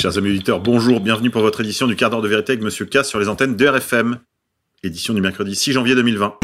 Chers amis auditeurs, bonjour, bienvenue pour votre édition du quart d'heure de vérité avec Monsieur K sur les antennes de RFM. Édition du mercredi 6 janvier 2020.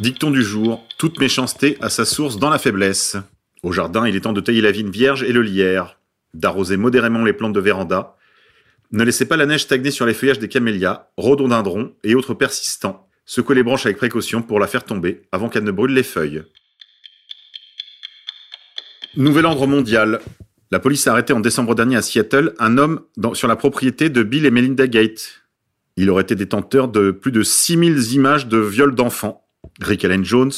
Dicton du jour, toute méchanceté a sa source dans la faiblesse. Au jardin, il est temps de tailler la vigne vierge et le lierre, d'arroser modérément les plantes de véranda. Ne laissez pas la neige stagner sur les feuillages des camélias, rhododendrons et autres persistants. Secouez les branches avec précaution pour la faire tomber avant qu'elle ne brûle les feuilles. Nouvel ordre mondial. La police a arrêté en décembre dernier à Seattle un homme sur la propriété de Bill et Melinda Gates. Il aurait été détenteur de plus de 6000 images de viols d'enfants. Rick Allen Jones,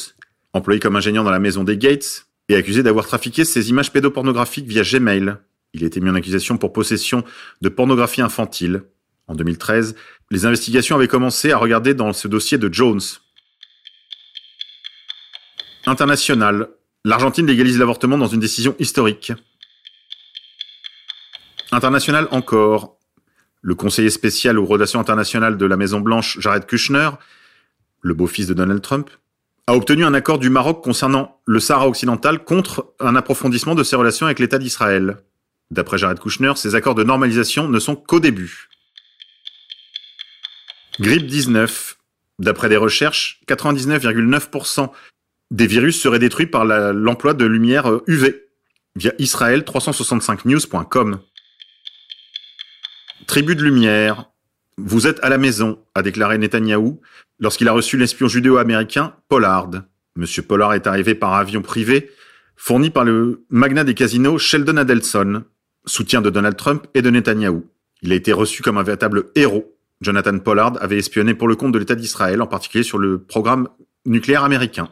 employé comme ingénieur dans la maison des Gates, est accusé d'avoir trafiqué ces images pédopornographiques via Gmail. Il a été mis en accusation pour possession de pornographie infantile. En 2013, les investigations avaient commencé à regarder dans ce dossier de Jones. International. L'Argentine légalise l'avortement dans une décision historique. International encore. Le conseiller spécial aux relations internationales de la Maison Blanche, Jared Kushner, le beau-fils de Donald Trump, a obtenu un accord du Maroc concernant le Sahara occidental contre un approfondissement de ses relations avec l'État d'Israël. D'après Jared Kushner, ces accords de normalisation ne sont qu'au début. Grippe 19. D'après des recherches, 99,9% des virus seraient détruits par l'emploi de lumière UV euh, via israël365news.com. Tribu de lumière. Vous êtes à la maison, a déclaré Netanyahou lorsqu'il a reçu l'espion judéo-américain Pollard. Monsieur Pollard est arrivé par avion privé fourni par le magnat des casinos Sheldon Adelson, soutien de Donald Trump et de Netanyahou. Il a été reçu comme un véritable héros. Jonathan Pollard avait espionné pour le compte de l'État d'Israël, en particulier sur le programme nucléaire américain.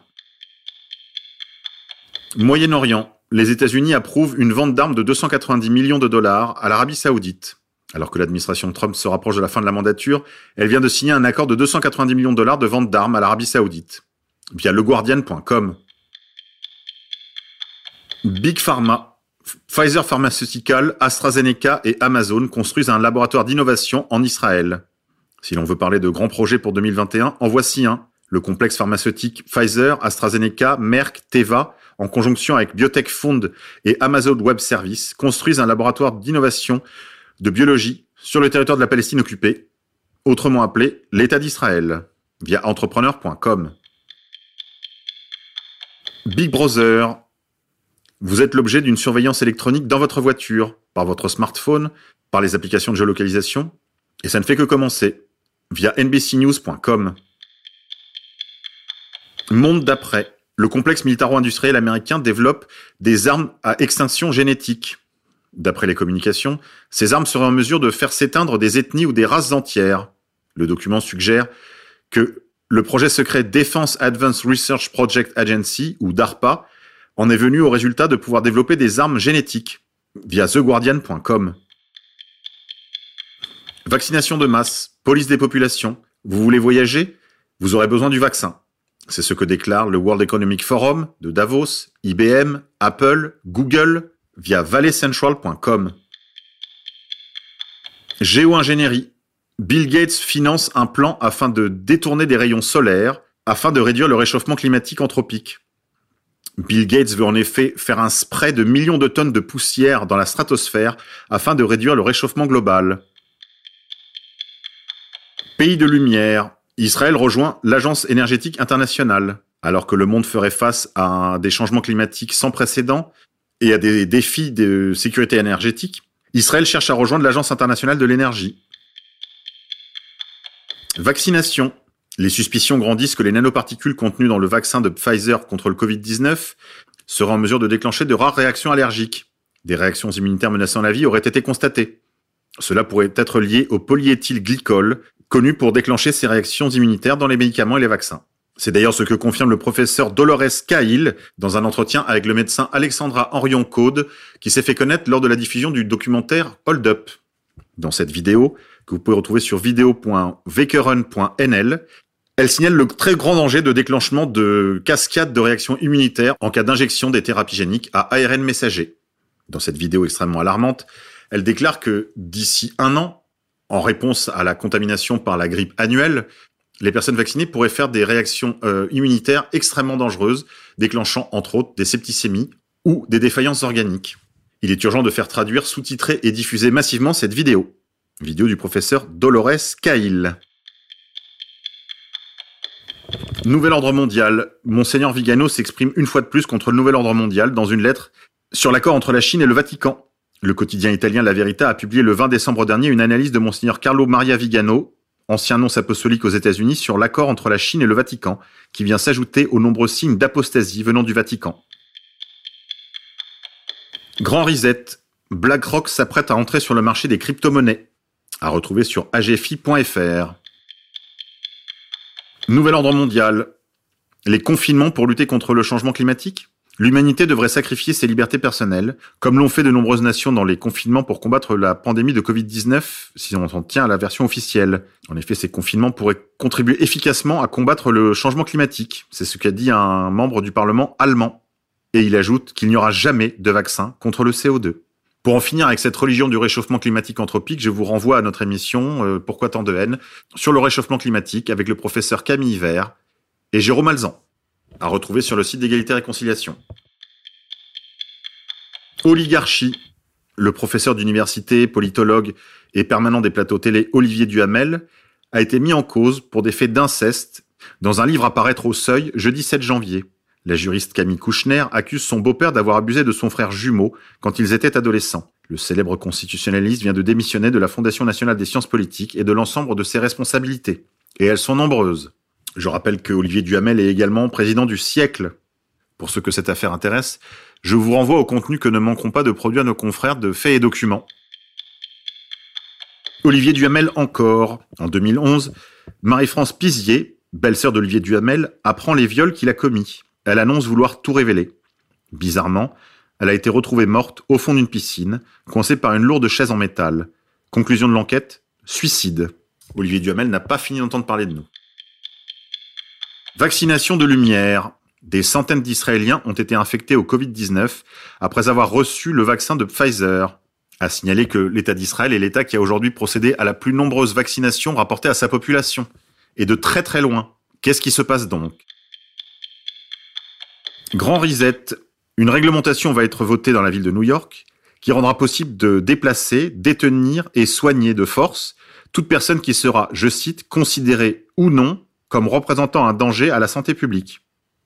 Moyen-Orient. Les États-Unis approuvent une vente d'armes de 290 millions de dollars à l'Arabie saoudite. Alors que l'administration Trump se rapproche de la fin de la mandature, elle vient de signer un accord de 290 millions de dollars de vente d'armes à l'Arabie saoudite. Via leguardian.com. Big Pharma. Pfizer Pharmaceutical, AstraZeneca et Amazon construisent un laboratoire d'innovation en Israël. Si l'on veut parler de grands projets pour 2021, en voici un. Le complexe pharmaceutique Pfizer, AstraZeneca, Merck, Teva en conjonction avec Biotech Fund et Amazon Web Services, construisent un laboratoire d'innovation de biologie sur le territoire de la Palestine occupée, autrement appelé l'État d'Israël, via entrepreneur.com. Big Brother. Vous êtes l'objet d'une surveillance électronique dans votre voiture, par votre smartphone, par les applications de géolocalisation, et ça ne fait que commencer, via nbcnews.com. Monde d'après le complexe militaro-industriel américain développe des armes à extinction génétique. D'après les communications, ces armes seraient en mesure de faire s'éteindre des ethnies ou des races entières. Le document suggère que le projet secret Defense Advanced Research Project Agency, ou DARPA, en est venu au résultat de pouvoir développer des armes génétiques via TheGuardian.com. Vaccination de masse, police des populations. Vous voulez voyager? Vous aurez besoin du vaccin. C'est ce que déclare le World Economic Forum de Davos, IBM, Apple, Google via valleycentral.com. Géo-ingénierie. Bill Gates finance un plan afin de détourner des rayons solaires afin de réduire le réchauffement climatique anthropique. Bill Gates veut en effet faire un spray de millions de tonnes de poussière dans la stratosphère afin de réduire le réchauffement global. Pays de lumière. Israël rejoint l'Agence énergétique internationale. Alors que le monde ferait face à des changements climatiques sans précédent et à des défis de sécurité énergétique, Israël cherche à rejoindre l'Agence internationale de l'énergie. Vaccination. Les suspicions grandissent que les nanoparticules contenues dans le vaccin de Pfizer contre le Covid-19 seraient en mesure de déclencher de rares réactions allergiques. Des réactions immunitaires menaçant la vie auraient été constatées. Cela pourrait être lié au polyéthylglycol, connu pour déclencher ces réactions immunitaires dans les médicaments et les vaccins. C'est d'ailleurs ce que confirme le professeur Dolores Cahill dans un entretien avec le médecin Alexandra Henrion Code, qui s'est fait connaître lors de la diffusion du documentaire Hold Up. Dans cette vidéo, que vous pouvez retrouver sur vidéo.vekeren.nl, elle signale le très grand danger de déclenchement de cascades de réactions immunitaires en cas d'injection des thérapies géniques à ARN messager. Dans cette vidéo extrêmement alarmante, elle déclare que d'ici un an, en réponse à la contamination par la grippe annuelle, les personnes vaccinées pourraient faire des réactions euh, immunitaires extrêmement dangereuses, déclenchant entre autres des septicémies ou des défaillances organiques. Il est urgent de faire traduire, sous-titrer et diffuser massivement cette vidéo. Vidéo du professeur Dolores Cahill. Nouvel ordre mondial. Monseigneur Vigano s'exprime une fois de plus contre le nouvel ordre mondial dans une lettre sur l'accord entre la Chine et le Vatican. Le quotidien italien La Verità a publié le 20 décembre dernier une analyse de Monseigneur Carlo Maria Vigano, ancien nonce apostolique aux États-Unis, sur l'accord entre la Chine et le Vatican, qui vient s'ajouter aux nombreux signes d'apostasie venant du Vatican. Grand Reset. BlackRock s'apprête à entrer sur le marché des crypto-monnaies. À retrouver sur agfi.fr. Nouvel ordre mondial. Les confinements pour lutter contre le changement climatique L'humanité devrait sacrifier ses libertés personnelles, comme l'ont fait de nombreuses nations dans les confinements pour combattre la pandémie de Covid-19, si on s'en tient à la version officielle. En effet, ces confinements pourraient contribuer efficacement à combattre le changement climatique. C'est ce qu'a dit un membre du Parlement allemand. Et il ajoute qu'il n'y aura jamais de vaccin contre le CO2. Pour en finir avec cette religion du réchauffement climatique anthropique, je vous renvoie à notre émission euh, Pourquoi tant de haine? sur le réchauffement climatique avec le professeur Camille Vert et Jérôme Alzan, à retrouver sur le site d'égalité et réconciliation. Oligarchie. Le professeur d'université, politologue et permanent des plateaux télé Olivier Duhamel a été mis en cause pour des faits d'inceste dans un livre à paraître au seuil jeudi 7 janvier. La juriste Camille Kouchner accuse son beau-père d'avoir abusé de son frère jumeau quand ils étaient adolescents. Le célèbre constitutionnaliste vient de démissionner de la Fondation nationale des sciences politiques et de l'ensemble de ses responsabilités. Et elles sont nombreuses. Je rappelle que Olivier Duhamel est également président du siècle. Pour ceux que cette affaire intéresse, je vous renvoie au contenu que ne manqueront pas de produire nos confrères de Faits et Documents. Olivier Duhamel encore. En 2011, Marie-France Pizier, belle-sœur d'Olivier Duhamel, apprend les viols qu'il a commis. Elle annonce vouloir tout révéler. Bizarrement, elle a été retrouvée morte au fond d'une piscine, coincée par une lourde chaise en métal. Conclusion de l'enquête, suicide. Olivier Duhamel n'a pas fini d'entendre parler de nous. Vaccination de lumière. Des centaines d'Israéliens ont été infectés au Covid-19 après avoir reçu le vaccin de Pfizer. A signaler que l'État d'Israël est l'État qui a aujourd'hui procédé à la plus nombreuse vaccination rapportée à sa population. Et de très très loin. Qu'est-ce qui se passe donc? Grand Reset, une réglementation va être votée dans la ville de New York qui rendra possible de déplacer, détenir et soigner de force toute personne qui sera, je cite, considérée ou non comme représentant un danger à la santé publique,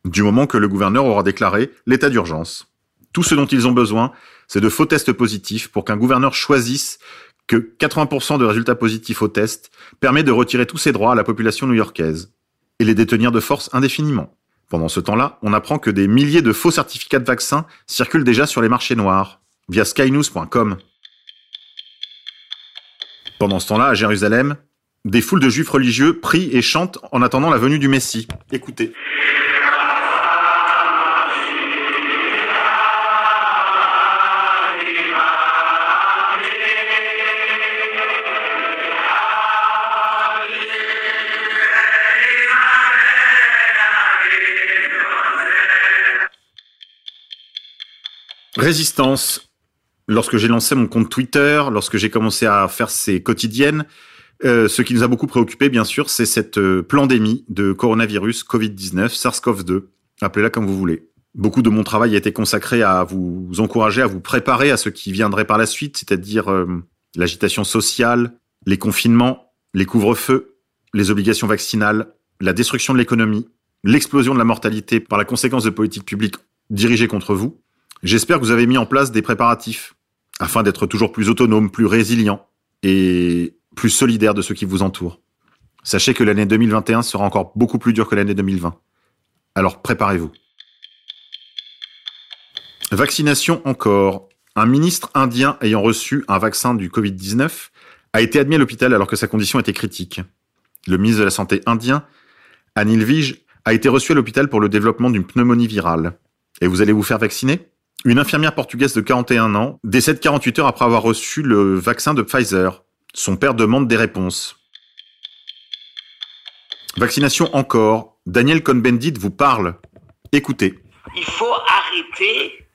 du moment que le gouverneur aura déclaré l'état d'urgence. Tout ce dont ils ont besoin, c'est de faux tests positifs pour qu'un gouverneur choisisse que 80% de résultats positifs au test permet de retirer tous ses droits à la population new-yorkaise et les détenir de force indéfiniment. Pendant ce temps-là, on apprend que des milliers de faux certificats de vaccins circulent déjà sur les marchés noirs, via skynews.com. Pendant ce temps-là, à Jérusalem, des foules de juifs religieux prient et chantent en attendant la venue du Messie. Écoutez. Résistance. Lorsque j'ai lancé mon compte Twitter, lorsque j'ai commencé à faire ces quotidiennes, euh, ce qui nous a beaucoup préoccupé, bien sûr, c'est cette euh, pandémie de coronavirus Covid-19, SARS-CoV-2, appelez-la comme vous voulez. Beaucoup de mon travail a été consacré à vous encourager, à vous préparer à ce qui viendrait par la suite, c'est-à-dire euh, l'agitation sociale, les confinements, les couvre-feux, les obligations vaccinales, la destruction de l'économie, l'explosion de la mortalité par la conséquence de politiques publiques dirigées contre vous. J'espère que vous avez mis en place des préparatifs afin d'être toujours plus autonome, plus résilient et plus solidaire de ceux qui vous entourent. Sachez que l'année 2021 sera encore beaucoup plus dure que l'année 2020. Alors préparez-vous. Vaccination encore. Un ministre indien ayant reçu un vaccin du Covid-19 a été admis à l'hôpital alors que sa condition était critique. Le ministre de la Santé indien, Anil Vij, a été reçu à l'hôpital pour le développement d'une pneumonie virale. Et vous allez vous faire vacciner? Une infirmière portugaise de 41 ans décède 48 heures après avoir reçu le vaccin de Pfizer. Son père demande des réponses. Vaccination encore. Daniel Cohn-Bendit vous parle. Écoutez. Il faut arrêter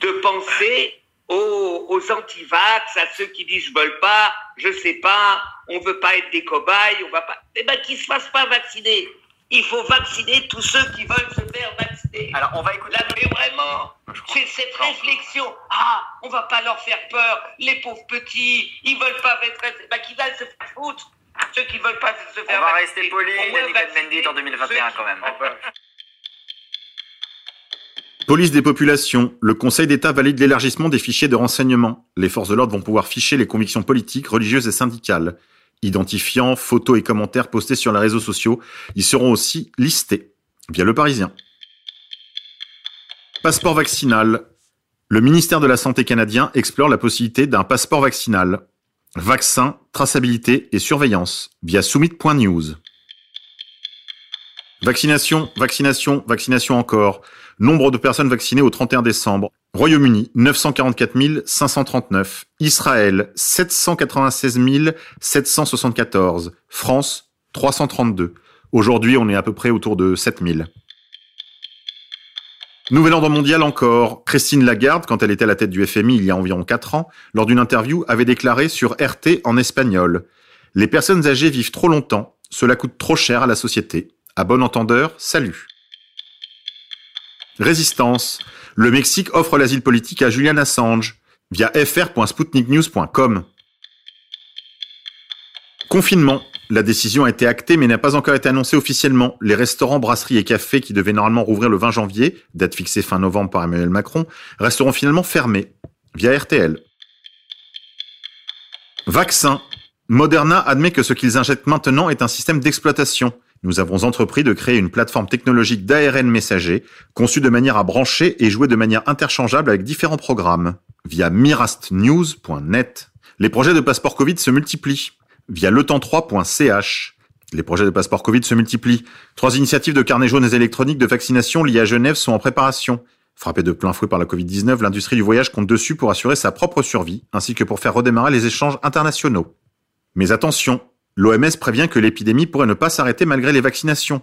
de penser aux, aux anti-vax, à ceux qui disent je veux pas, je sais pas, on veut pas être des cobayes, on va pas. Eh ben, qu'ils se fassent pas vacciner. Il faut vacciner tous ceux qui veulent se faire vacciner. Alors, on va écouter. Là, mais vraiment, c'est cette réflexion. Ah, on va pas leur faire peur. Les pauvres petits, ils veulent pas être. Bah, qu'ils aillent se faire foutre. Ceux qui veulent pas se faire On va vacciner. rester poli, Yannick Cohn-Bendit en 2021 ceux quand même. Police des populations. Le Conseil d'État valide l'élargissement des fichiers de renseignement. Les forces de l'ordre vont pouvoir ficher les convictions politiques, religieuses et syndicales. Identifiants, photos et commentaires postés sur les réseaux sociaux, ils seront aussi listés via le Parisien. Passeport vaccinal. Le ministère de la Santé canadien explore la possibilité d'un passeport vaccinal. Vaccin, traçabilité et surveillance via summit.news. Vaccination, vaccination, vaccination encore. Nombre de personnes vaccinées au 31 décembre. Royaume-Uni, 944 539. Israël, 796 774. France, 332. Aujourd'hui, on est à peu près autour de 7000. Nouvel ordre mondial encore. Christine Lagarde, quand elle était à la tête du FMI il y a environ 4 ans, lors d'une interview, avait déclaré sur RT en espagnol Les personnes âgées vivent trop longtemps, cela coûte trop cher à la société. À bon entendeur, salut. Résistance. Le Mexique offre l'asile politique à Julian Assange via fr.sputniknews.com. Confinement. La décision a été actée mais n'a pas encore été annoncée officiellement. Les restaurants, brasseries et cafés qui devaient normalement rouvrir le 20 janvier, date fixée fin novembre par Emmanuel Macron, resteront finalement fermés via RTL. Vaccin. Moderna admet que ce qu'ils injectent maintenant est un système d'exploitation. Nous avons entrepris de créer une plateforme technologique d'ARN messager, conçue de manière à brancher et jouer de manière interchangeable avec différents programmes. Via mirastnews.net. Les projets de passeport Covid se multiplient. Via letemps3.ch. Les projets de passeport Covid se multiplient. Trois initiatives de carnets jaunes et électroniques de vaccination liées à Genève sont en préparation. Frappée de plein fouet par la Covid-19, l'industrie du voyage compte dessus pour assurer sa propre survie, ainsi que pour faire redémarrer les échanges internationaux. Mais attention, l'OMS prévient que l'épidémie pourrait ne pas s'arrêter malgré les vaccinations.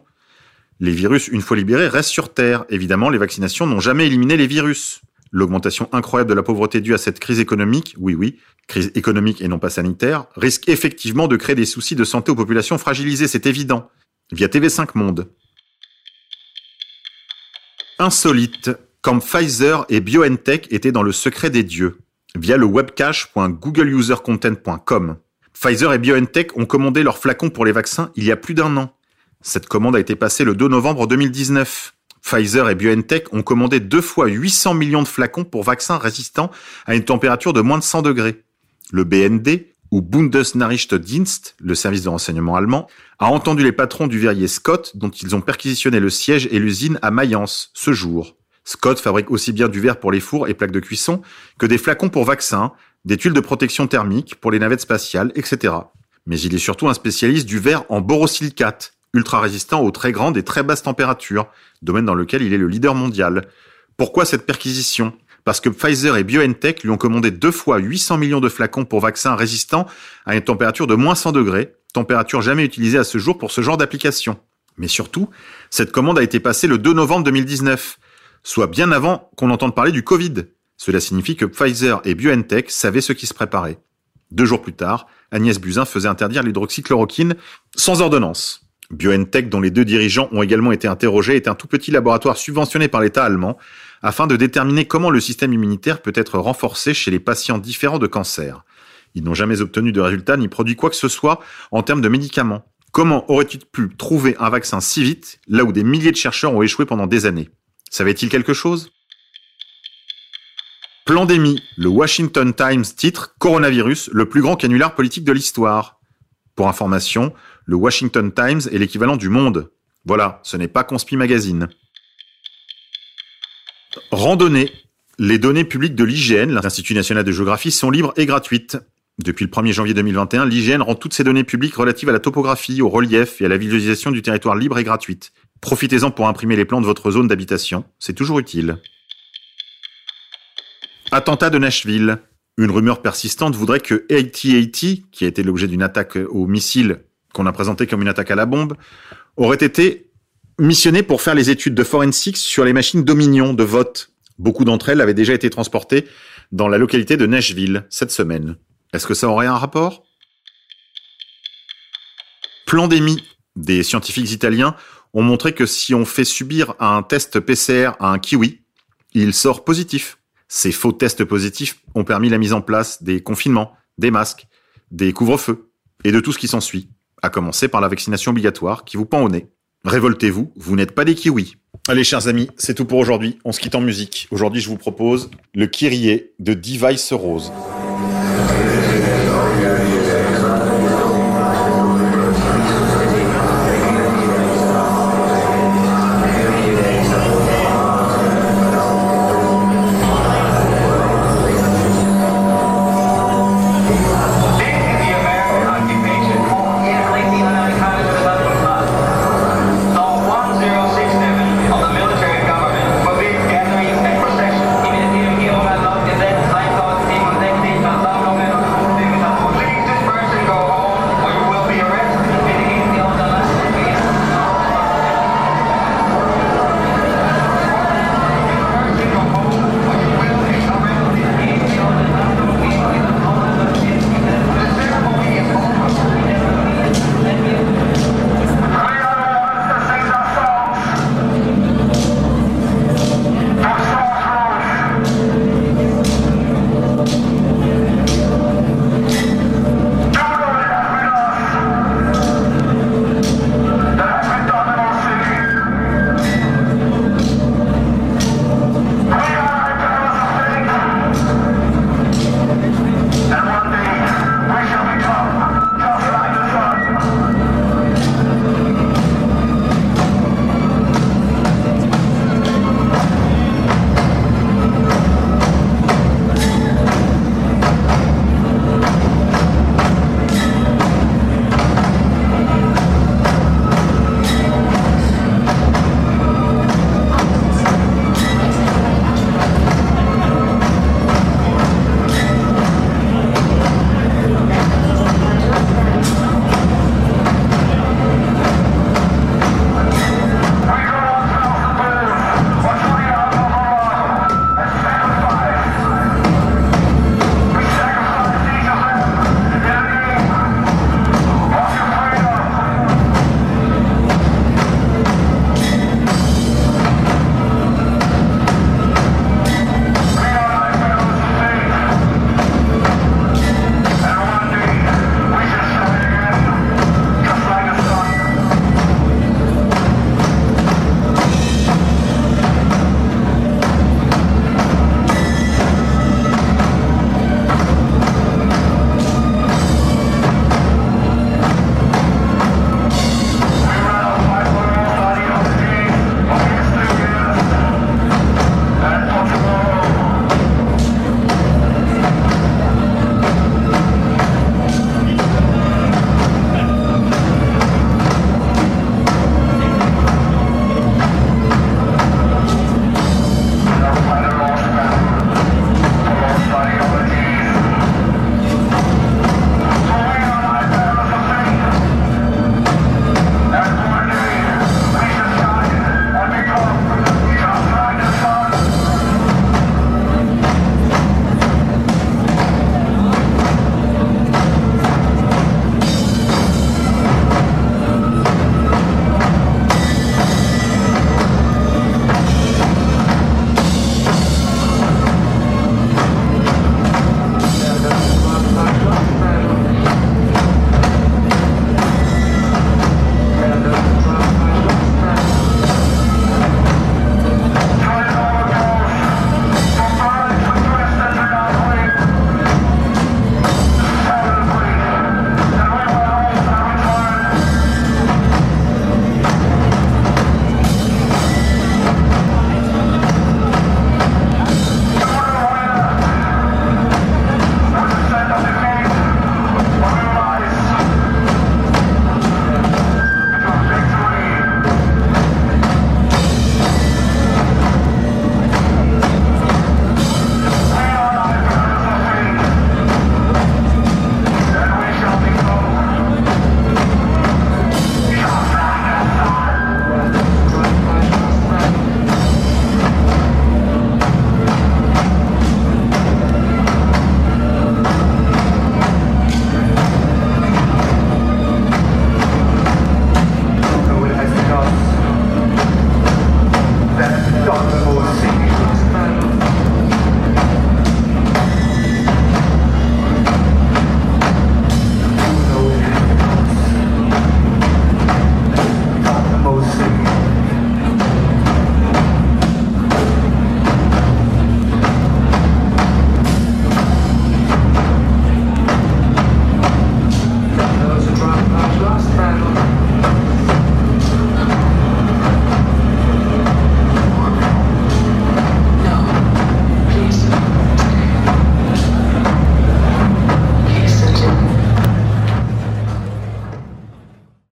Les virus, une fois libérés, restent sur Terre. Évidemment, les vaccinations n'ont jamais éliminé les virus. L'augmentation incroyable de la pauvreté due à cette crise économique, oui oui, crise économique et non pas sanitaire, risque effectivement de créer des soucis de santé aux populations fragilisées, c'est évident. Via TV5 Monde. Insolite, comme Pfizer et BioNTech étaient dans le secret des dieux. Via le webcache.googleusercontent.com. Pfizer et BioNTech ont commandé leurs flacons pour les vaccins il y a plus d'un an. Cette commande a été passée le 2 novembre 2019. Pfizer et BioNTech ont commandé deux fois 800 millions de flacons pour vaccins résistants à une température de moins de 100 degrés. Le BND, ou Bundesnachrichtendienst, le service de renseignement allemand, a entendu les patrons du verrier Scott dont ils ont perquisitionné le siège et l'usine à Mayence ce jour. Scott fabrique aussi bien du verre pour les fours et plaques de cuisson que des flacons pour vaccins, des tuiles de protection thermique pour les navettes spatiales, etc. Mais il est surtout un spécialiste du verre en borosilicate, ultra résistant aux très grandes et très basses températures, domaine dans lequel il est le leader mondial. Pourquoi cette perquisition? Parce que Pfizer et BioNTech lui ont commandé deux fois 800 millions de flacons pour vaccins résistants à une température de moins 100 degrés, température jamais utilisée à ce jour pour ce genre d'application. Mais surtout, cette commande a été passée le 2 novembre 2019, soit bien avant qu'on entende parler du Covid. Cela signifie que Pfizer et BioNTech savaient ce qui se préparait. Deux jours plus tard, Agnès Buzyn faisait interdire l'hydroxychloroquine sans ordonnance. BioNTech, dont les deux dirigeants ont également été interrogés, est un tout petit laboratoire subventionné par l'État allemand afin de déterminer comment le système immunitaire peut être renforcé chez les patients différents de cancer. Ils n'ont jamais obtenu de résultats ni produit quoi que ce soit en termes de médicaments. Comment aurait-il pu trouver un vaccin si vite, là où des milliers de chercheurs ont échoué pendant des années? Savait-il quelque chose? Plandémie, le Washington Times titre Coronavirus, le plus grand canular politique de l'histoire. Pour information, le Washington Times est l'équivalent du Monde. Voilà, ce n'est pas Conspi Magazine. Randonnée. Les données publiques de l'IGN, l'Institut national de géographie, sont libres et gratuites. Depuis le 1er janvier 2021, l'IGN rend toutes ses données publiques relatives à la topographie, au relief et à la visualisation du territoire libre et gratuite. Profitez-en pour imprimer les plans de votre zone d'habitation, c'est toujours utile. Attentat de Nashville. Une rumeur persistante voudrait que AT-AT, qui a été l'objet d'une attaque au missile qu'on a présenté comme une attaque à la bombe, aurait été missionné pour faire les études de forensics sur les machines Dominion de vote. Beaucoup d'entre elles avaient déjà été transportées dans la localité de Nashville cette semaine. Est-ce que ça aurait un rapport? Plandémie. Des scientifiques italiens ont montré que si on fait subir un test PCR à un kiwi, il sort positif. Ces faux tests positifs ont permis la mise en place des confinements, des masques, des couvre-feux et de tout ce qui s'ensuit, à commencer par la vaccination obligatoire qui vous pend au nez. Révoltez-vous, vous, n'êtes pas des kiwis. Allez, chers amis, c'est tout pour aujourd'hui. On se quitte en musique. Aujourd'hui, je vous propose le Kyrie de Device Rose.